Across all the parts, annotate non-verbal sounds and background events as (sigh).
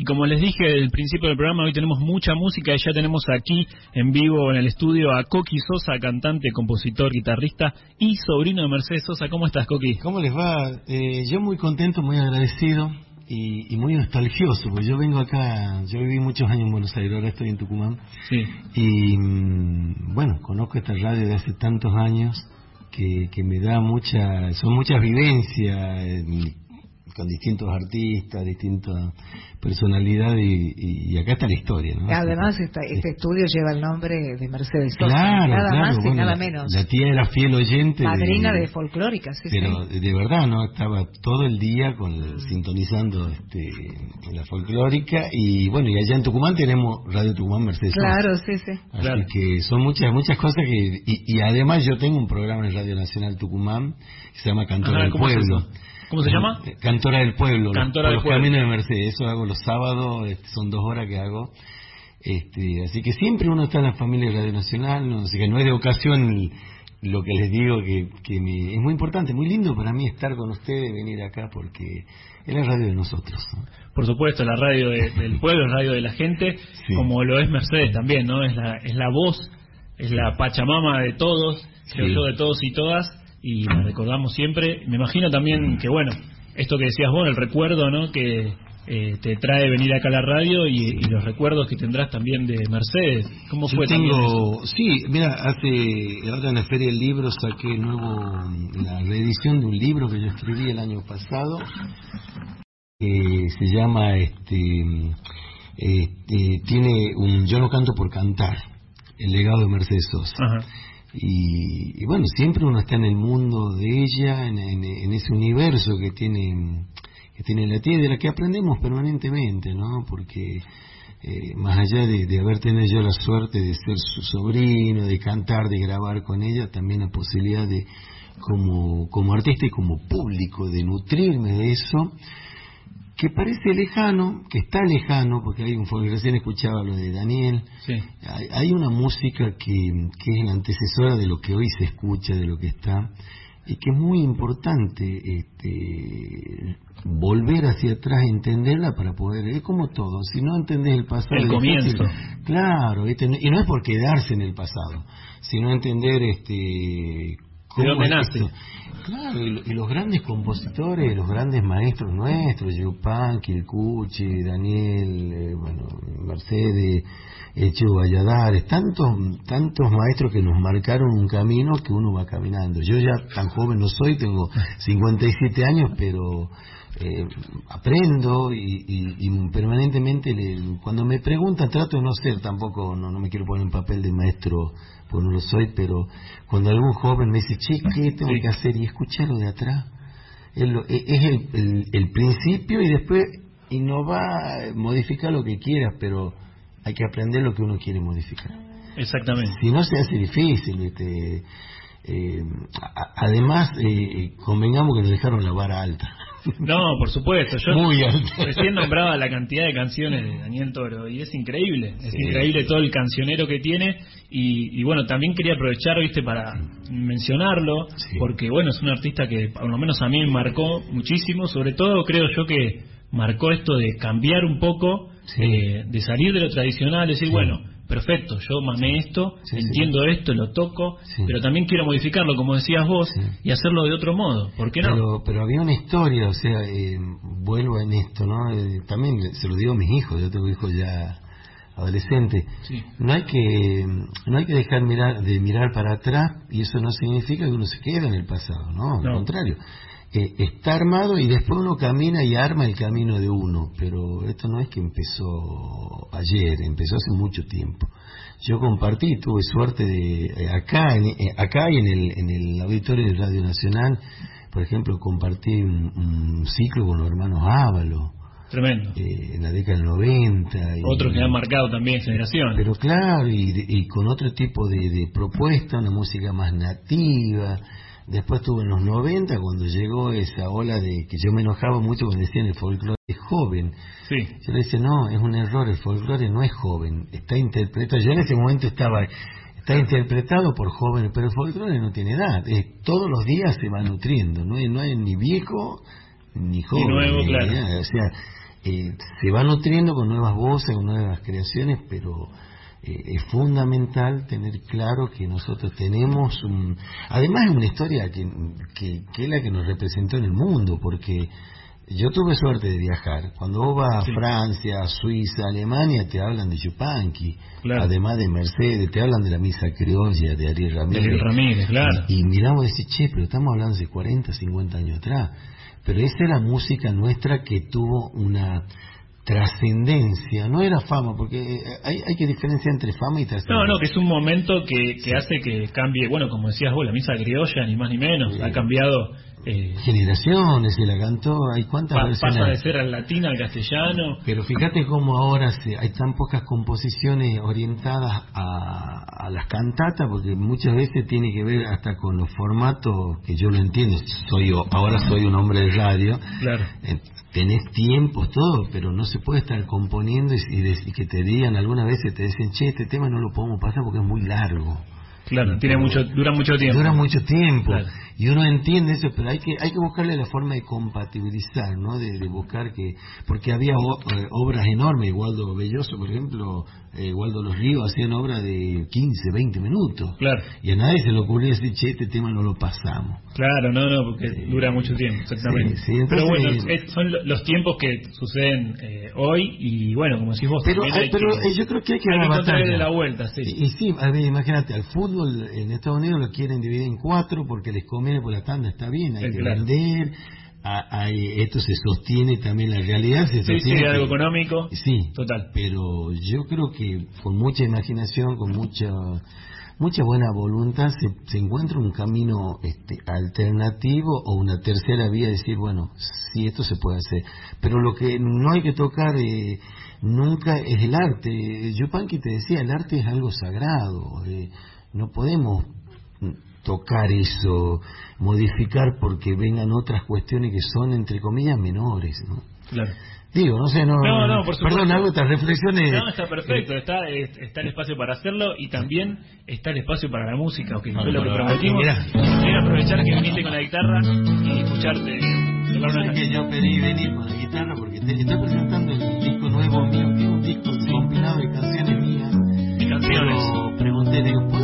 Y como les dije al principio del programa, hoy tenemos mucha música y ya tenemos aquí en vivo en el estudio a Coqui Sosa, cantante, compositor, guitarrista y sobrino de Mercedes Sosa. ¿Cómo estás, Coqui? ¿Cómo les va? Eh, yo muy contento, muy agradecido y, muy nostalgioso, porque yo vengo acá, yo viví muchos años en Buenos Aires, ahora estoy en Tucumán. Sí. Y mm, bueno, conozco esta radio de hace tantos años que, que me da mucha, son muchas vivencias con distintos artistas, distintas personalidades y, acá está la historia. ¿no? Además, este estudio lleva el nombre de Mercedes Sosa, nada más y nada menos. La tía era fiel oyente. Madrina de, folclórica, sí. Pero de verdad, ¿no? Estaba todo el día con sintonizando este, la folclórica y bueno, y allá en Tucumán tenemos Radio Tucumán Mercedes Claro, sí, sí. Así que son muchas muchas cosas que... Y, además yo tengo un programa en Radio Nacional Tucumán que se llama Cantor del Pueblo. ¿Cómo se llama? Eh, Cantora del Pueblo. Cantora del los Pueblo. Caminos de Mercedes. Eso hago los sábados, este, son dos horas que hago. Este, así que siempre uno está en la familia de Radio Nacional, ¿no? así que no es de ocasión lo que les digo que, que es muy importante, muy lindo para mí estar con ustedes, venir acá porque es la radio de nosotros. Por supuesto, la radio del pueblo, la radio de la gente, como lo es Mercedes también, ¿no? Es la, es la voz, es la pachamama de todos, creo yo, de todos y todas, y la recordamos siempre. Me imagino también que, bueno, esto que decías vos, el recuerdo, ¿no? Que eh, te trae venir acá a la radio y, los recuerdos que tendrás también de Mercedes. ¿Cómo fue? Tengo, sí, mira, hace ahora en la Feria del Libro saqué nuevo la reedición de un libro que yo escribí el año pasado. que se llama, este, este, tiene un Yo no canto por cantar, el legado de Mercedes Sosa. Ajá. Y, bueno, siempre uno está en el mundo de ella, en, ese universo que tiene, que tiene la tierra, de que aprendemos permanentemente, ¿no? Porque eh, más allá de, haber tenido yo la suerte de ser su sobrino, de cantar, de grabar con ella, también la posibilidad de, como, como artista y como público, de nutrirme de eso, que parece lejano, que está lejano, porque hay un recién escuchaba lo de Daniel, hay, una música que, que, es la antecesora de lo que hoy se escucha, de lo que está, y que es muy importante este, volver hacia atrás, entenderla para poder, es como todo, si no entendés el pasado, el comienzo, claro, y no es por quedarse en el pasado, sino entender este ¿De dónde nace? Claro, y, los grandes compositores, los grandes maestros nuestros, Yupan, Kirkuchi, Daniel, eh, bueno, Mercedes, Echo Valladares, tantos, tantos maestros que nos marcaron un camino que uno va caminando. Yo ya tan joven no soy, tengo 57 años, pero eh, aprendo y, permanentemente cuando me preguntan trato de no ser tampoco, no, no me quiero poner en papel de maestro pues no lo soy, pero cuando algún joven me dice, che, ¿qué tengo que hacer? Y escucharlo de atrás. E, es el, el, principio y después, y no va a modificar lo que quieras, pero hay que aprender lo que uno quiere modificar. Exactamente. Si no se hace difícil, este, eh, además, eh, convengamos que nos dejaron la vara alta. No, por supuesto. Yo Muy recién nombraba la cantidad de canciones de Daniel Toro y es increíble. Es increíble todo el cancionero que tiene. Y, bueno, también quería aprovechar, viste, para mencionarlo, porque bueno, es un artista que por lo menos a mí me marcó muchísimo. Sobre todo creo yo que marcó esto de cambiar un poco, eh, de salir de lo tradicional, decir, bueno perfecto, yo mamé esto, entiendo esto, lo toco, pero también quiero modificarlo, como decías vos, y hacerlo de otro modo. ¿Por qué no? Pero, pero había una historia, o sea, eh, vuelvo en esto, ¿no? Eh, también se lo digo a mis hijos, yo tengo hijos ya adolescentes. No hay que no hay que dejar mirar de mirar para atrás y eso no significa que uno se quede en el pasado, no, al contrario eh, está armado y después uno camina y arma el camino de uno, pero esto no es que empezó ayer, empezó hace mucho tiempo. Yo compartí, tuve suerte de eh, acá, en, eh, acá y en el, en el auditorio de Radio Nacional, por ejemplo, compartí un, ciclo con los hermanos Ávalo. Tremendo. en la década del 90. Y, Otros que han marcado también generaciones. Pero claro, y, con otro tipo de, de propuesta, una música más nativa Después tuve en los 90 cuando llegó esa ola de que yo me enojaba mucho cuando decían el folclore es joven. Sí. Yo le decía, no, es un error, el folclore no es joven, está interpretado. Yo en ese momento estaba, está interpretado por jóvenes, pero el folclore no tiene edad, todos los días se va nutriendo, no hay, no hay ni viejo ni joven. nuevo, claro. o sea, eh, se va nutriendo con nuevas voces, con nuevas creaciones, pero eh, es fundamental tener claro que nosotros tenemos un... Además es una historia que, que, que es la que nos representó en el mundo, porque yo tuve suerte de viajar. Cuando vos vas a Francia, Suiza, Alemania, te hablan de Chupanqui, además de Mercedes, te hablan de la misa criolla de Ariel Ramírez. Ariel Ramírez, claro. Y, miramos y decimos, che, pero estamos hablando de 40, 50 años atrás. Pero esa era música nuestra que tuvo una trascendencia, no era fama, porque eh, hay, hay que diferenciar entre fama y trascendencia. No, no, que es un momento que, que hace que cambie, bueno, como decías vos, la misa criolla, ni más ni menos, ha cambiado eh, generaciones se la cantó hay cuántas pa, pasa de ser al latín al castellano. Pero fíjate cómo ahora se, hay tan pocas composiciones orientadas a, a, las cantatas porque muchas veces tiene que ver hasta con los formatos que yo lo entiendo. Soy ahora soy un hombre de radio. Claro. Eh, tenés tiempos todo pero no se puede estar componiendo y, y, que te digan algunas veces te dicen che este tema no lo podemos pasar porque es muy largo Claro, tiene mucho, dura mucho tiempo. Dura mucho tiempo. Y uno entiende eso, pero hay que hay que buscarle la forma de compatibilizar, ¿no? De, buscar que... Porque había eh, obras enormes, Waldo Belloso, por ejemplo, eh, Waldo Los Ríos, hacían obras de 15, 20 minutos. Claro. Y a nadie se le ocurrió decir, che, este tema no lo pasamos. Claro, no, no, porque dura mucho tiempo, exactamente. pero bueno, son los tiempos que suceden eh, hoy y bueno, como decís vos... Pero, pero yo creo que hay que dar la vuelta, sí. Y, sí, a ver, imagínate, al fútbol en Estados Unidos lo quieren dividir en cuatro porque les conviene por la tanda, está bien, hay que vender esto se sostiene también la realidad se sí, sí, algo económico. Sí total. pero yo creo que con mucha imaginación con mucha mucha buena voluntad se, se encuentra un camino este, alternativo o una tercera vía decir bueno sí esto se puede hacer. Pero lo que no hay que tocar eh, nunca es el arte. Yo Panqui te decía el arte es algo sagrado eh, no podemos tocar eso, modificar porque vengan otras cuestiones que son, entre comillas, menores, ¿no? Claro. Digo, no sé, no. No, no, por Perdón, hago estas reflexiones. No, está perfecto, está, está el espacio para hacerlo y también está el espacio para la música, que fue lo que prometimos. Quiero aprovechar que viniste con la guitarra y escucharte. Que yo pedí venir con la guitarra porque te estoy presentando el disco nuevo mío, que es un disco compilado de canciones mías. De canciones. Pero pregunté, digo,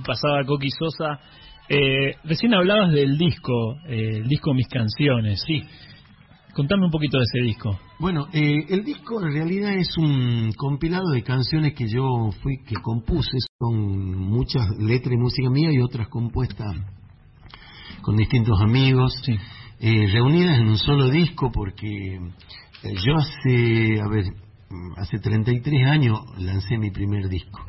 pasaba Coqui Sosa. Eh, recién hablabas del disco, eh, el disco Mis Canciones. Sí. Contame un poquito de ese disco. Bueno, eh, el disco en realidad es un compilado de canciones que yo fui que compuse, son muchas letras y música mía y otras compuestas con distintos amigos, eh, reunidas en un solo disco porque eh, yo hace, a ver, hace 33 años lancé mi primer disco.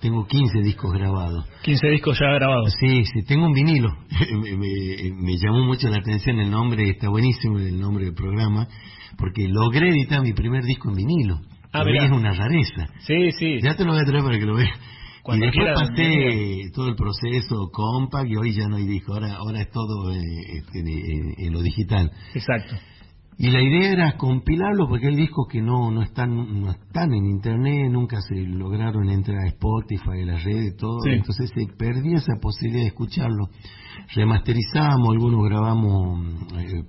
Tengo 15 discos grabados. 15 discos ya grabados. Sí, sí, tengo un vinilo. (laughs) me, llamó mucho la atención el nombre, está buenísimo el nombre del programa, porque logré editar mi primer disco en vinilo. Ah, es una rareza. Sí, sí. Ya te lo voy a traer para que lo veas. y después pasé todo el proceso compact y hoy ya no hay disco, ahora, ahora es todo eh, este, en lo digital. Exacto. Y la idea era compilarlo porque hay discos que no, no, están, no están en internet, nunca se lograron entrar a Spotify, a las redes, todo. Entonces se perdía esa posibilidad de escucharlo. Remasterizamos, algunos grabamos, eh,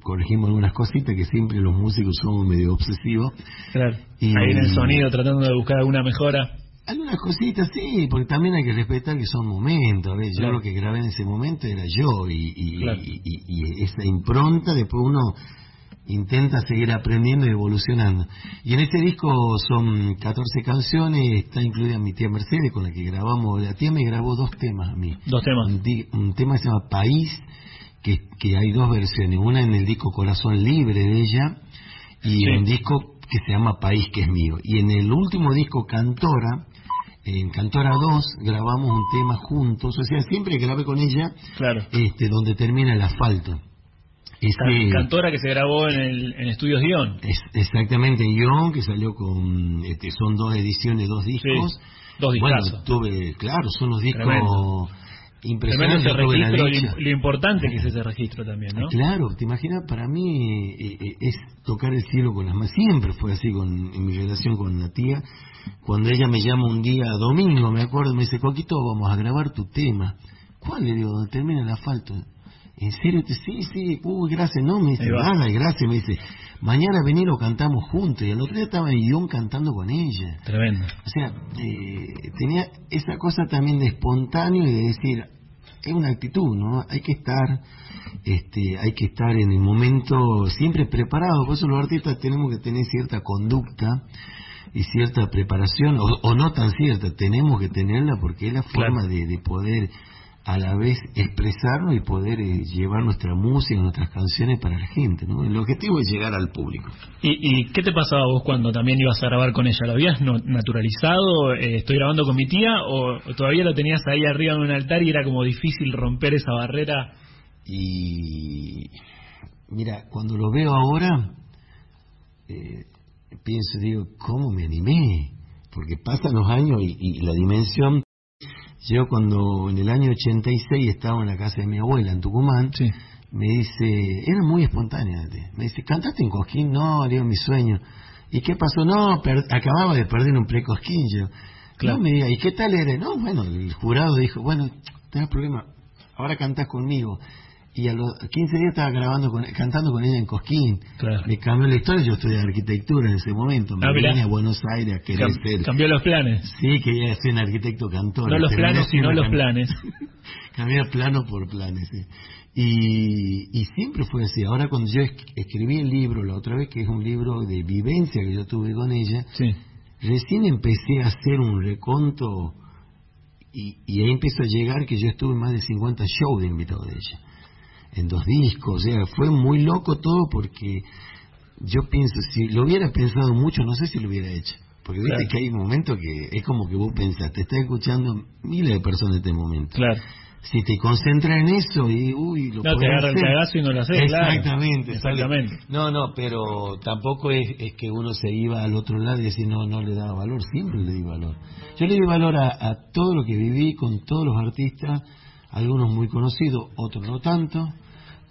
corregimos algunas cositas que siempre los músicos somos medio obsesivos. Claro. Y, Ahí en el sonido tratando de buscar alguna mejora. Algunas cositas, sí, porque también hay que respetar que son momentos. A ver, yo lo que grabé en ese momento era yo y, y, y esa impronta, después uno intenta seguir aprendiendo y evolucionando. Y en este disco son 14 canciones, está incluida mi tía Mercedes con la que grabamos, la tía me grabó dos temas a mí. Dos temas. Un, tema que se llama País, que, que, hay dos versiones, una en el disco Corazón Libre de ella y un disco que se llama País, que es mío. Y en el último disco Cantora, en Cantora 2 grabamos un tema juntos, o sea, siempre grabé con ella, claro. este, donde termina el asfalto. Este, cantora que se grabó en, el, en Estudios Guión. Es, exactamente, Guión, que salió con. Este, son dos ediciones, dos discos. dos Bueno, tuve, claro, son los discos. Impresionantes. registro, lo, importante que es ese registro también, ¿no? Claro, te imaginas, para mí eh, eh, es tocar el cielo con las manos. Siempre fue así con, en mi relación con la tía. Cuando ella me llama un día domingo, me acuerdo, me dice, Coquito, vamos a grabar tu tema. ¿Cuál? Le digo, termina el asfalto. ¿En serio? Sí, sí, uy, gracias, no, me dice, nada, gracias, me dice, mañana venir o cantamos juntos, y el otro día estaba en guion cantando con ella. Tremendo. O sea, eh, tenía esa cosa también de espontáneo y de decir, es una actitud, ¿no? Hay que estar, este, hay que estar en el momento siempre preparado, por eso los artistas tenemos que tener cierta conducta y cierta preparación, o, no tan cierta, tenemos que tenerla porque es la forma de, de poder a la vez expresarnos y poder eh, llevar nuestra música, nuestras canciones para la gente, ¿no? El objetivo es llegar al público. ¿Y, qué te pasaba vos cuando también ibas a grabar con ella? ¿Lo habías naturalizado? Eh, ¿Estoy grabando con mi tía? ¿O todavía lo tenías ahí arriba en un altar y era como difícil romper esa barrera? Y mira, cuando lo veo ahora, eh, pienso, digo, ¿cómo me animé? Porque pasan los años y la dimensión yo cuando en el año 86 estaba en la casa de mi abuela en Tucumán, me dice, era muy espontánea, me dice, ¿cantaste en Cosquín? No, haría mi sueño. ¿Y qué pasó? No, acababa de perder un pre-Cosquín yo. Claro. No me diga, ¿y qué tal eres? No, bueno, el jurado dijo, bueno, tenés problema, ahora cantás conmigo y a los 15 días estaba grabando con, cantando con ella en Cosquín. Me cambió la historia, yo estudié arquitectura en ese momento, me ah, vine a Buenos Aires a querer ser... Cambió los planes. Sí, quería ser un arquitecto cantor. No los planes, sino los planes. (laughs) Cambiar plano por planes, sí. Y, y siempre fue así. Ahora cuando yo escribí el libro, la otra vez, que es un libro de vivencia que yo tuve con ella, recién empecé a hacer un reconto y, y ahí empezó a llegar que yo estuve en más de 50 shows de invitado de ella en dos discos, o sea, fue muy loco todo porque yo pienso, si lo hubiera pensado mucho, no sé si lo hubiera hecho. Porque viste que hay momentos que es como que vos pensás, te está escuchando miles de personas en este momento. Claro. Si te concentras en eso y, uy, lo No, te agarra el cagazo y no lo haces, Exactamente. Exactamente. No, no, pero tampoco es, es, que uno se iba al otro lado y decía, no, no le daba valor, siempre le di valor. Yo le di valor a, a todo lo que viví con todos los artistas, algunos muy conocidos, otros no tanto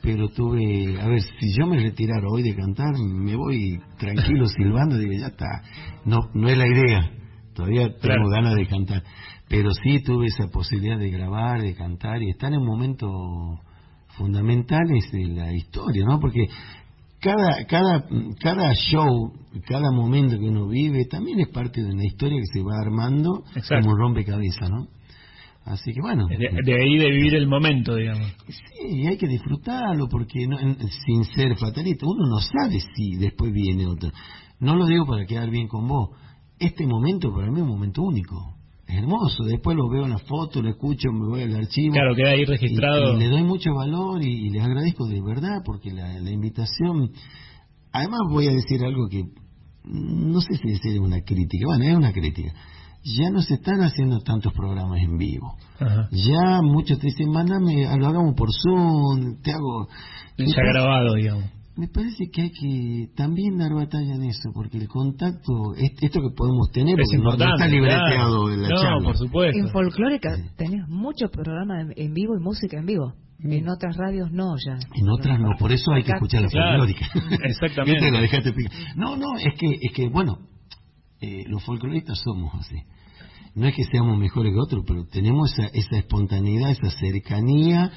pero tuve, a ver, si yo me retirara hoy de cantar, me voy tranquilo (laughs) silbando, digo, ya está, no, no es la idea, todavía tengo ganas de cantar, pero sí tuve esa posibilidad de grabar, de cantar y estar en momentos fundamentales de la historia, ¿no? Porque cada, cada, cada show, cada momento que uno vive, también es parte de una historia que se va armando como un rompecabezas, ¿no? Así que bueno. De, de, ahí de vivir el momento, digamos. Sí, hay que disfrutarlo porque no, sin ser fatalista, uno no sabe si después viene otro. No lo digo para quedar bien con vos. Este momento para mí es un momento único. Es hermoso. Después lo veo en la foto, lo escucho, me voy al archivo. Claro, queda ahí registrado. Y, le doy mucho valor y, les agradezco de verdad porque la, la invitación. Además, voy a decir algo que no sé si es una crítica. Bueno, es una crítica ya no se están haciendo tantos programas en vivo. Ya muchos te dicen, mándame, lo hagamos por Zoom, te hago... Ya grabado, digamos. Me parece que hay que también dar batalla en eso, porque el contacto, esto que podemos tener, porque no, está libreteado en la no, por supuesto. En folclórica tenés muchos programas en vivo y música en vivo. En otras radios no, ya. En otras no, por eso hay que escuchar la folclórica. (laughs) Exactamente. no, no, es que, es que bueno, eh, los folcloristas somos así no es que seamos mejores que otros, pero tenemos esa, esa espontaneidad, esa cercanía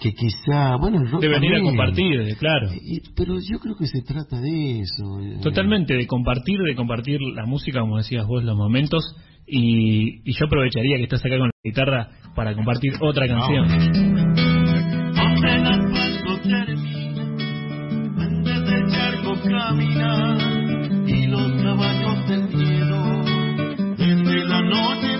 que quizá, bueno, el rock de venir a compartir, claro. pero yo creo que se trata de eso. Eh. Totalmente, de compartir, de compartir la música, como decías vos, los momentos. Y, y yo aprovecharía que estás acá con la guitarra para compartir otra canción. y Lord.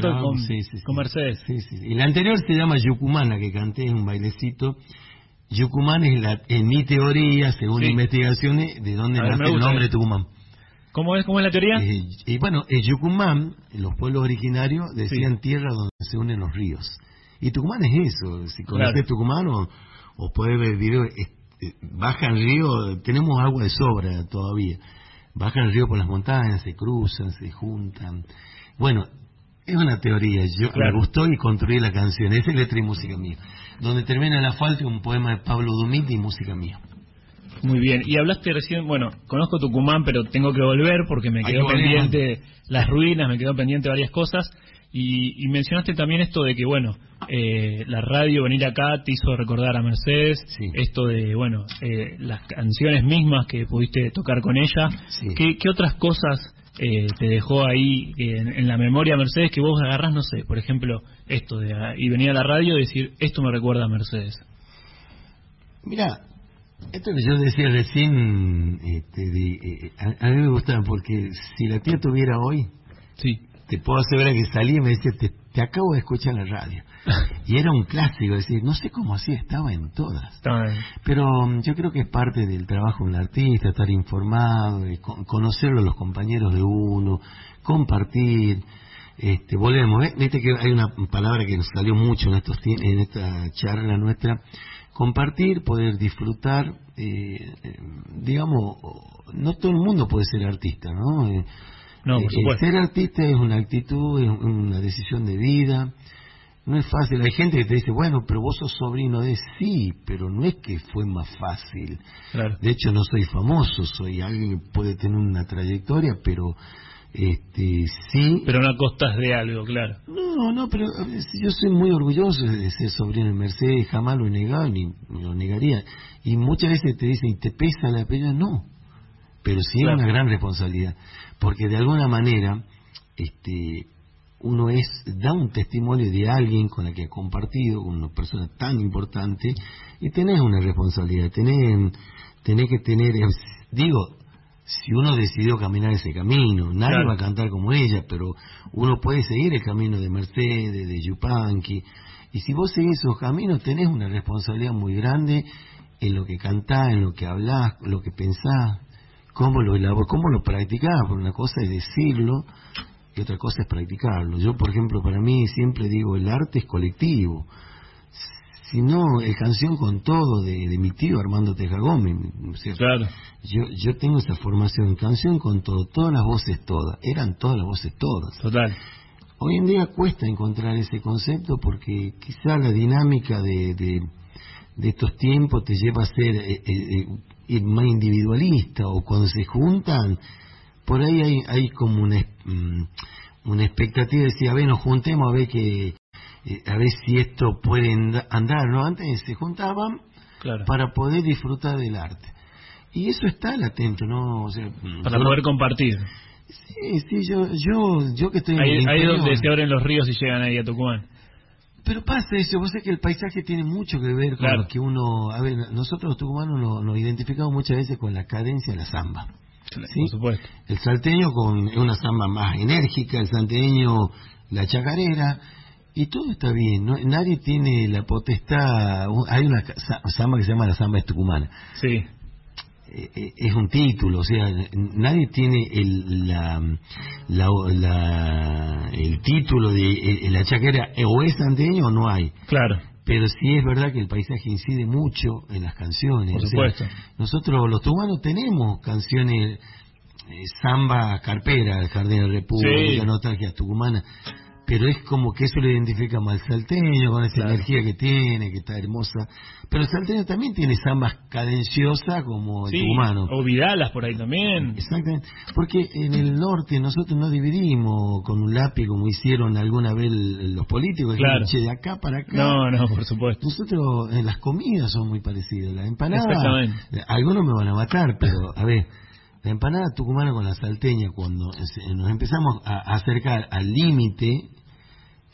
Con, Mercedes. Y la anterior se llama Yucumán, la que canté, es un bailecito. Yucumán es, la, en mi teoría, según investigaciones, de dónde nace el nombre Tucumán. ¿Cómo es, ¿Cómo es la teoría? Eh, y bueno, en Yucumán, los pueblos originarios decían tierra donde se unen los ríos. Y Tucumán es eso. Si conoces Tucumán o, o puedes ver videos, eh, bajan río, tenemos agua de sobra todavía. Bajan el río por las montañas, se cruzan, se juntan. Bueno, es una teoría. Yo me gustó y construí la canción. Es letra y música mía. Donde termina el asfalto, un poema de Pablo Dumit y música mía. Muy bien. Y hablaste recién, bueno, conozco Tucumán, pero tengo que volver porque me quedó pendiente las ruinas, me quedó pendiente varias cosas. Y, mencionaste también esto de que, bueno, eh, la radio, venir acá, te hizo recordar a Mercedes. Esto de, bueno, eh, las canciones mismas que pudiste tocar con ella. ¿Qué, ¿Qué otras cosas eh, te dejó ahí eh, en, la memoria Mercedes que vos agarrás, no sé, por ejemplo, esto de y venía a la radio y decir, esto me recuerda a Mercedes? Mira, esto que yo decía recién, este, de, eh, a, mí me gusta porque si la tía tuviera hoy, sí. te puedo asegurar que salía y me decía, te, te acabo de escuchar en la radio. (laughs) y era un clásico, decir, no sé cómo así, estaba en todas. Pero um, yo creo que es parte del trabajo de un artista, estar informado, y conocerlo a los compañeros de uno, compartir. Este, volvemos, viste que hay una palabra que nos salió mucho en, estos, en esta charla nuestra, compartir, poder disfrutar, eh, eh, digamos, no todo el mundo puede ser artista, ¿no? Eh, no, por supuesto. ser artista es una actitud, es una decisión de vida, no es fácil. Hay gente que te dice, bueno, pero vos sos sobrino de sí, pero no es que fue más fácil. De hecho, no soy famoso, soy alguien que puede tener una trayectoria, pero este sí. Pero no a costas de algo, claro. No, no, pero yo soy muy orgulloso de ser sobrino de Mercedes, jamás lo he negado ni, lo negaría. Y muchas veces te dicen, ¿y te pesa la pena? No, pero sí es una gran responsabilidad, porque de alguna manera este uno es da un testimonio de alguien con la que ha compartido, con una persona tan importante, y tenés una responsabilidad, tenés, tenés que tener, digo, si uno decidió caminar ese camino, nadie va a cantar como ella, pero uno puede seguir el camino de Mercedes, de Yupanqui, y si vos seguís esos caminos, tenés una responsabilidad muy grande en lo que cantás, en lo que hablás, lo que pensás, cómo lo cómo lo practicás, porque una cosa es decirlo, y otra cosa es practicarlo. Yo, por ejemplo, para mí siempre digo, el arte es colectivo. Si no, es canción con todo de, mi tío Armando Teja Gómez. Claro. Yo, yo tengo esa formación, canción con todo, todas las voces todas, eran todas las voces todas. Total. Hoy en día cuesta encontrar ese concepto porque quizá la dinámica de, de, estos tiempos te lleva a ser eh, eh, eh, más individualista o cuando se juntan por ahí hay, hay como una, mm, una expectativa de decir, a ver, nos juntemos a ver que eh, a ver si esto puede andar, ¿no? Antes se juntaban para poder disfrutar del arte. Y eso está latente, ¿no? Mm, para poder compartir. Sí, sí, yo, yo, yo que estoy ahí, en Ahí donde se abren los ríos y llegan ahí a Tucumán. Pero pasa eso, vos sabés que el paisaje tiene mucho que ver con lo que uno... A ver, nosotros los tucumanos nos identificamos muchas veces con la cadencia de la samba. Por supuesto. El salteño con una samba más enérgica, el salteño la chacarera, y todo está bien, ¿no? nadie tiene la potestad, hay una samba que se llama la samba tucumana. Sí. Eh, eh, es un título, o sea, nadie tiene el, la, la, el título de eh, la chacarera, o es salteño o no hay. Claro pero sí es verdad que el paisaje incide mucho en las canciones. Por supuesto. nosotros los tubanos tenemos canciones eh, samba carpera, el Jardín de República, sí. nostalgia tucumana, pero es como que eso lo identifica más al salteño, con esa energía que tiene, que está hermosa. Pero el salteño también tiene zambas cadenciosas como el sí, tucumano. O vidalas por ahí también. Exactamente. Porque en el norte nosotros no dividimos con un lápiz como hicieron alguna vez los políticos, claro. de acá para acá. No, no, por supuesto. Nosotros en las comidas son muy parecidas. La empanada, Exactamente. algunos me van a matar, pero a ver la empanada tucumana con la salteña, cuando nos empezamos a acercar al límite,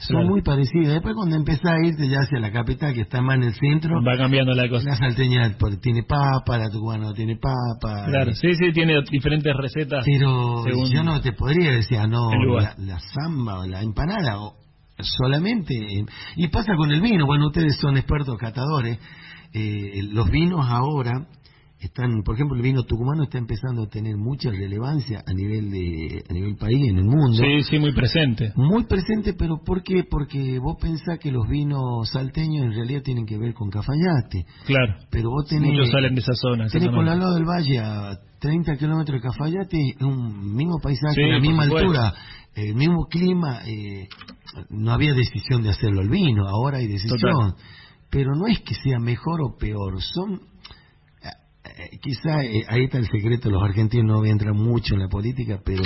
son muy parecidas. Después cuando empezás a irte ya hacia la capital, que está más en el centro... Va cambiando la cosa. La salteña tiene papa, la tucumana no tiene papa. Claro, sí, sí, tiene diferentes recetas. Pero yo no te podría decir, ah, no, la, la, samba o la empanada, o solamente... y pasa con el vino, bueno, ustedes son expertos catadores. Eh, los vinos ahora están, por ejemplo, el vino tucumano está empezando a tener mucha relevancia a nivel de a nivel país en el mundo. Sí, sí, muy presente. Muy presente, pero ¿por qué? Porque vos pensás que los vinos salteños en realidad tienen que ver con Cafayate. Claro. Pero vos tenés muchos salen de esa zona. Tenés por al lado del valle a 30 kilómetros de Cafayate, un mismo paisaje, la misma altura, el mismo clima, eh, no había decisión de hacerlo el vino, ahora hay decisión. Pero no es que sea mejor o peor, son eh, quizá eh, ahí está el secreto, los argentinos no entran mucho en la política, pero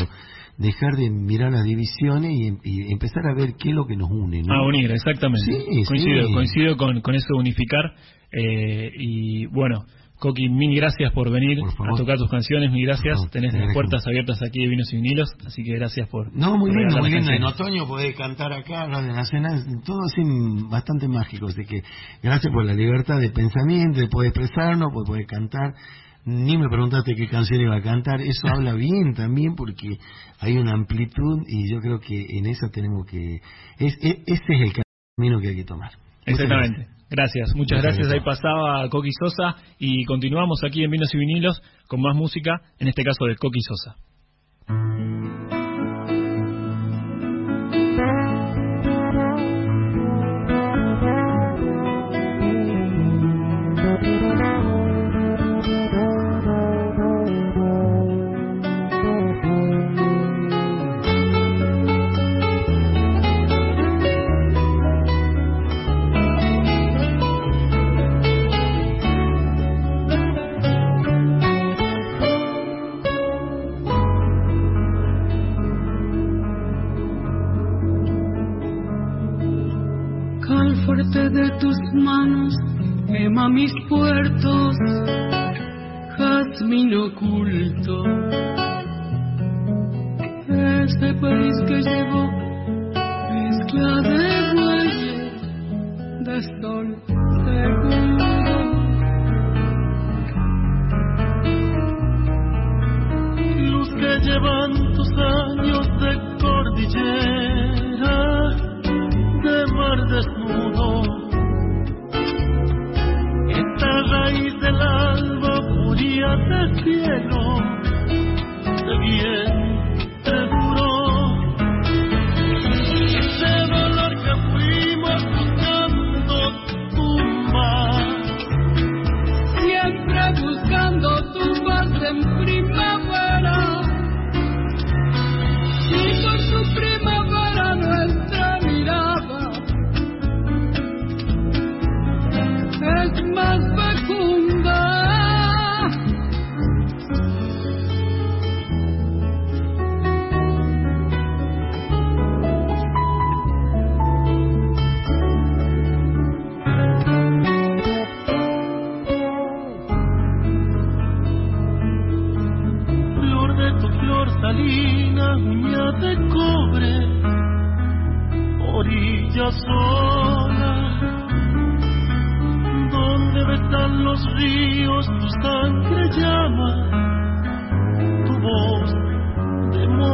dejar de mirar las divisiones y, empezar a ver qué es lo que nos une. ¿no? A unir, exactamente. coincido, coincido con, con eso de unificar. Eh, y bueno, Coqui, mil gracias por venir a tocar tus canciones, mil gracias. Tenés las puertas abiertas aquí de Vinos y Vinilos, así que gracias por. No, muy lindo, muy lindo. En otoño podés cantar acá, Radio Nacional, todo así bastante mágico. Así que gracias por la libertad de pensamiento, de poder expresarnos, de poder cantar. Ni me preguntaste qué canción iba a cantar, eso habla bien también porque hay una amplitud y yo creo que en eso tenemos que. Es, ese es el camino que hay que tomar. Exactamente. Gracias, muchas gracias. Ahí pasaba Coqui Sosa y continuamos aquí en Vinos y Vinilos con más música, en este caso de Coqui Sosa. Desnudo. Raíz del alba furia del cielo, de vientre sola, donde besan los ríos, tu sangre llama, tu voz demora.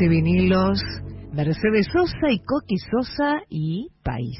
Y vinilos, Mercedes Sosa y Coqui Sosa y País.